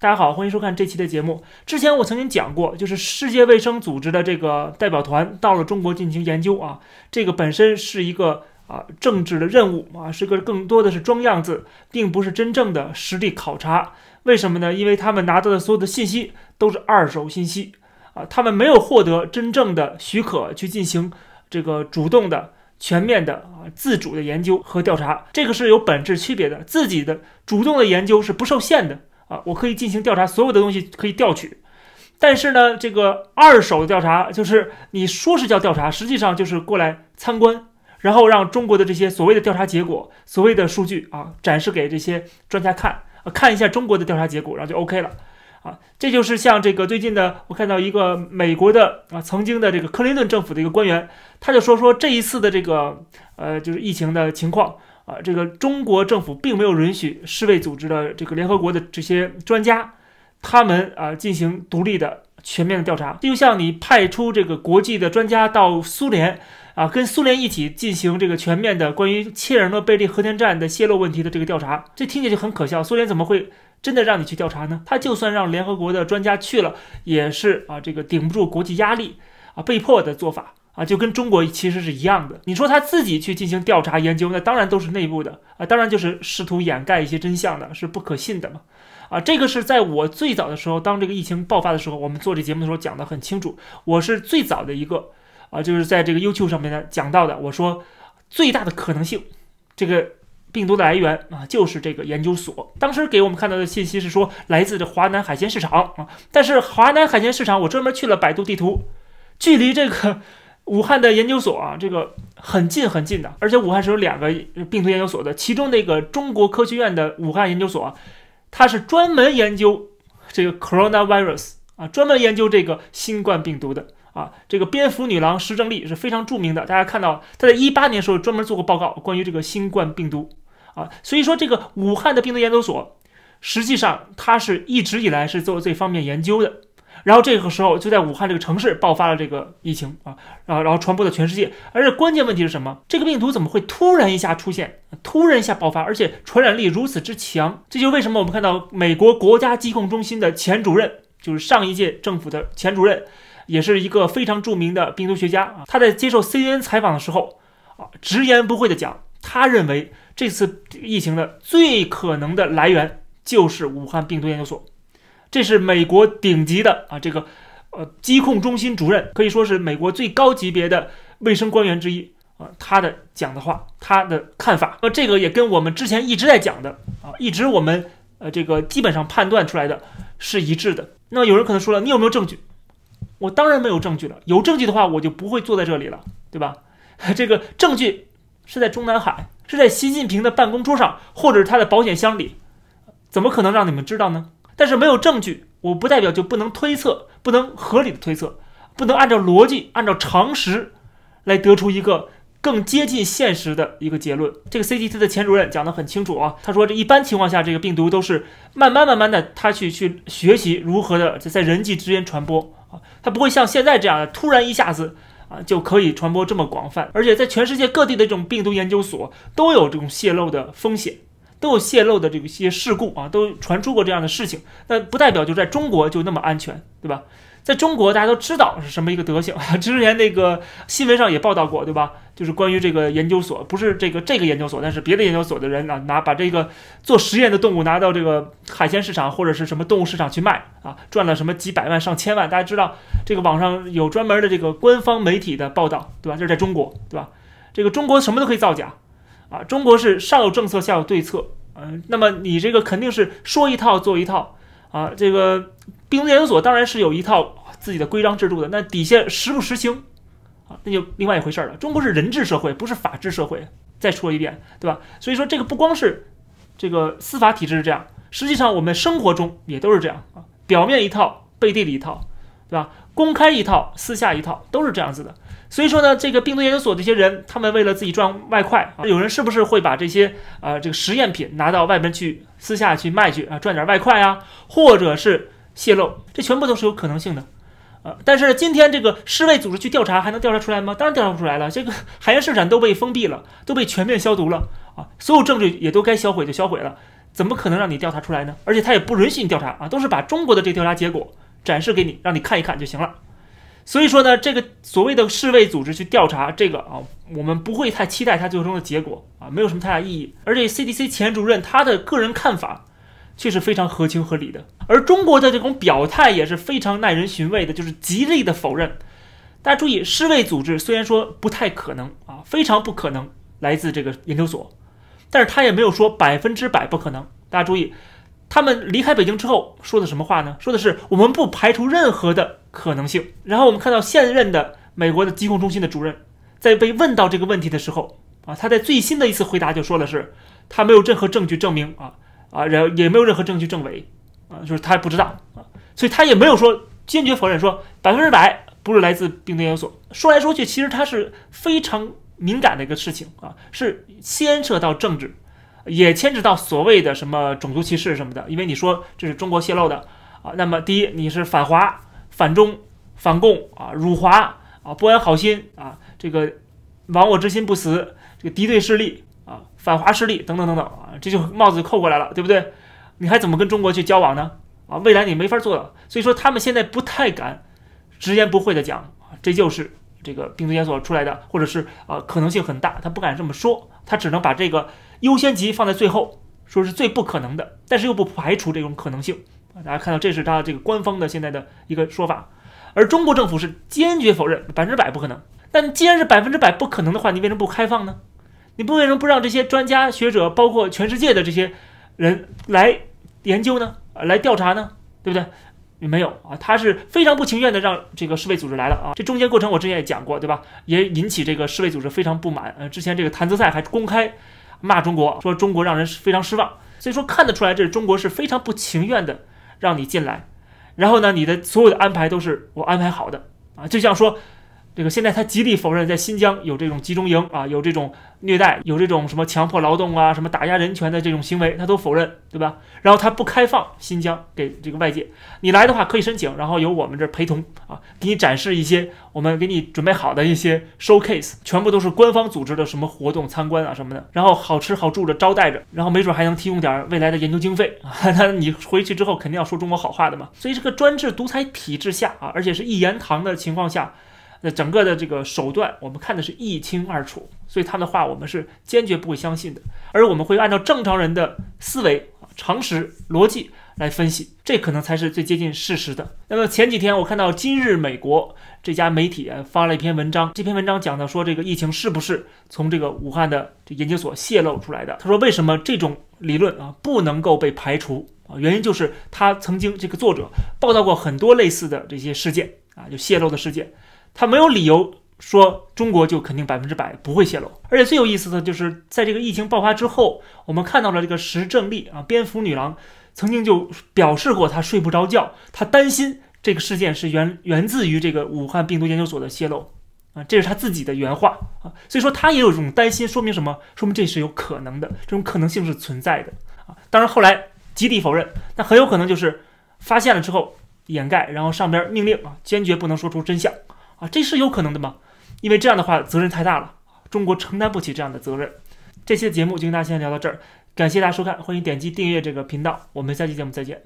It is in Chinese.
大家好，欢迎收看这期的节目。之前我曾经讲过，就是世界卫生组织的这个代表团到了中国进行研究啊，这个本身是一个啊政治的任务啊，是个更多的是装样子，并不是真正的实地考察。为什么呢？因为他们拿到的所有的信息都是二手信息啊，他们没有获得真正的许可去进行这个主动的、全面的啊自主的研究和调查，这个是有本质区别的。自己的主动的研究是不受限的。啊，我可以进行调查，所有的东西可以调取，但是呢，这个二手的调查就是你说是叫调查，实际上就是过来参观，然后让中国的这些所谓的调查结果、所谓的数据啊展示给这些专家看，啊，看一下中国的调查结果，然后就 OK 了，啊，这就是像这个最近的，我看到一个美国的啊曾经的这个克林顿政府的一个官员，他就说说这一次的这个呃就是疫情的情况。啊，这个中国政府并没有允许世卫组织的这个联合国的这些专家，他们啊进行独立的全面的调查。就像你派出这个国际的专家到苏联啊，跟苏联一起进行这个全面的关于切尔诺贝利核电站的泄漏问题的这个调查，这听起来就很可笑。苏联怎么会真的让你去调查呢？他就算让联合国的专家去了，也是啊这个顶不住国际压力啊，被迫的做法。啊，就跟中国其实是一样的。你说他自己去进行调查研究，那当然都是内部的啊，当然就是试图掩盖一些真相的，是不可信的嘛。啊，这个是在我最早的时候，当这个疫情爆发的时候，我们做这节目的时候讲的很清楚。我是最早的一个啊，就是在这个 YouTube 上面呢讲到的。我说最大的可能性，这个病毒的来源啊，就是这个研究所。当时给我们看到的信息是说来自这华南海鲜市场啊，但是华南海鲜市场，我专门去了百度地图，距离这个。武汉的研究所啊，这个很近很近的，而且武汉是有两个病毒研究所的，其中那个中国科学院的武汉研究所，它是专门研究这个 coronavirus 啊，专门研究这个新冠病毒的啊。这个蝙蝠女郎石正丽是非常著名的，大家看到她在一八年时候专门做过报告，关于这个新冠病毒啊。所以说这个武汉的病毒研究所，实际上它是一直以来是做这方面研究的。然后这个时候就在武汉这个城市爆发了这个疫情啊，然后然后传播到全世界。而且关键问题是什么？这个病毒怎么会突然一下出现，突然一下爆发，而且传染力如此之强？这就为什么我们看到美国国家疾控中心的前主任，就是上一届政府的前主任，也是一个非常著名的病毒学家啊。他在接受 CNN 采访的时候啊，直言不讳的讲，他认为这次疫情的最可能的来源就是武汉病毒研究所。这是美国顶级的啊，这个呃疾控中心主任可以说是美国最高级别的卫生官员之一啊，他的讲的话，他的看法，那这个也跟我们之前一直在讲的啊，一直我们呃这个基本上判断出来的是一致的。那有人可能说了，你有没有证据？我当然没有证据了，有证据的话我就不会坐在这里了，对吧？这个证据是在中南海，是在习近平的办公桌上，或者是他的保险箱里，怎么可能让你们知道呢？但是没有证据，我不代表就不能推测，不能合理的推测，不能按照逻辑、按照常识来得出一个更接近现实的一个结论。这个 CDC 的前主任讲得很清楚啊，他说这一般情况下，这个病毒都是慢慢慢慢的，他去去学习如何的在人际之间传播啊，他不会像现在这样的突然一下子啊就可以传播这么广泛，而且在全世界各地的这种病毒研究所都有这种泄露的风险。都有泄露的这个一些事故啊，都传出过这样的事情，那不代表就在中国就那么安全，对吧？在中国大家都知道是什么一个德行啊，之前那个新闻上也报道过，对吧？就是关于这个研究所，不是这个这个研究所，但是别的研究所的人啊，拿把这个做实验的动物拿到这个海鲜市场或者是什么动物市场去卖啊，赚了什么几百万上千万，大家知道这个网上有专门的这个官方媒体的报道，对吧？这是在中国，对吧？这个中国什么都可以造假。啊，中国是上有政策，下有对策，嗯，那么你这个肯定是说一套做一套啊。这个病毒研究所当然是有一套自己的规章制度的，那底下实不实行啊，那就另外一回事了。中国是人治社会，不是法治社会。再说一遍，对吧？所以说这个不光是这个司法体制是这样，实际上我们生活中也都是这样啊。表面一套，背地里一套，对吧？公开一套，私下一套，都是这样子的。所以说呢，这个病毒研究所这些人，他们为了自己赚外快啊，有人是不是会把这些呃这个实验品拿到外边去私下去卖去啊，赚点外快啊，或者是泄露，这全部都是有可能性的，呃，但是今天这个世卫组织去调查，还能调查出来吗？当然调查不出来了，这个 海洋市场都被封闭了，都被全面消毒了啊，所有证据也都该销毁就销毁了，怎么可能让你调查出来呢？而且他也不允许你调查啊，都是把中国的这个调查结果展示给你，让你看一看就行了。所以说呢，这个所谓的世卫组织去调查这个啊，我们不会太期待它最终的结果啊，没有什么太大意义。而且 CDC 前主任他的个人看法却是非常合情合理的，而中国的这种表态也是非常耐人寻味的，就是极力的否认。大家注意，世卫组织虽然说不太可能啊，非常不可能来自这个研究所，但是他也没有说百分之百不可能。大家注意，他们离开北京之后说的什么话呢？说的是我们不排除任何的可能性。然后我们看到现任的美国的疾控中心的主任，在被问到这个问题的时候啊，他在最新的一次回答就说的是，他没有任何证据证明啊啊，然后也没有任何证据证伪啊，就是他不知道啊，所以他也没有说坚决否认说百分之百。不是来自病毒研究所。说来说去，其实它是非常敏感的一个事情啊，是牵扯到政治，也牵扯到所谓的什么种族歧视什么的。因为你说这是中国泄露的啊，那么第一你是反华、反中、反共啊，辱华啊，不安好心啊，这个亡我之心不死，这个敌对势力啊，反华势力等等等等啊，这就帽子扣过来了，对不对？你还怎么跟中国去交往呢？啊，未来你没法做的。所以说他们现在不太敢。直言不讳的讲啊，这就是这个病毒研究所出来的，或者是啊可能性很大，他不敢这么说，他只能把这个优先级放在最后，说是最不可能的，但是又不排除这种可能性。大家看到这是他这个官方的现在的一个说法，而中国政府是坚决否认，百分之百不可能。但既然是百分之百不可能的话，你为什么不开放呢？你不为什么不让这些专家学者，包括全世界的这些人来研究呢？来调查呢？对不对？没有啊，他是非常不情愿的让这个世卫组织来了啊。这中间过程我之前也讲过，对吧？也引起这个世卫组织非常不满。呃，之前这个谭泽赛还公开骂中国，说中国让人非常失望。所以说看得出来，这是中国是非常不情愿的让你进来。然后呢，你的所有的安排都是我安排好的啊，就像说。这个现在他极力否认在新疆有这种集中营啊，有这种虐待，有这种什么强迫劳动啊，什么打压人权的这种行为，他都否认，对吧？然后他不开放新疆给这个外界，你来的话可以申请，然后由我们这儿陪同啊，给你展示一些我们给你准备好的一些 showcase，全部都是官方组织的什么活动参观啊什么的，然后好吃好住着招待着，然后没准还能提供点未来的研究经费啊。那你回去之后肯定要说中国好话的嘛。所以这个专制独裁体制下啊，而且是一言堂的情况下。那整个的这个手段，我们看的是一清二楚，所以他的话我们是坚决不会相信的，而我们会按照正常人的思维、常识、逻辑来分析，这可能才是最接近事实的。那么前几天我看到今日美国这家媒体发了一篇文章，这篇文章讲到说这个疫情是不是从这个武汉的这研究所泄露出来的？他说为什么这种理论啊不能够被排除啊？原因就是他曾经这个作者报道过很多类似的这些事件啊，就泄露的事件。他没有理由说中国就肯定百分之百不会泄露，而且最有意思的就是在这个疫情爆发之后，我们看到了这个石正丽啊，蝙蝠女郎曾经就表示过她睡不着觉，她担心这个事件是源 源自于这个武汉病毒研究所的泄露啊，这是她自己的原话啊，所以说她也有这种担心，说明什么？说明这是有可能的，这种可能性是存在的啊。当然后来极力否认，那很有可能就是发现了之后掩盖，然后上边命令啊，坚决不能说出真相。啊，这是有可能的吗？因为这样的话责任太大了，中国承担不起这样的责任。这期节目就跟大家先聊到这儿，感谢大家收看，欢迎点击订阅这个频道，我们下期节目再见。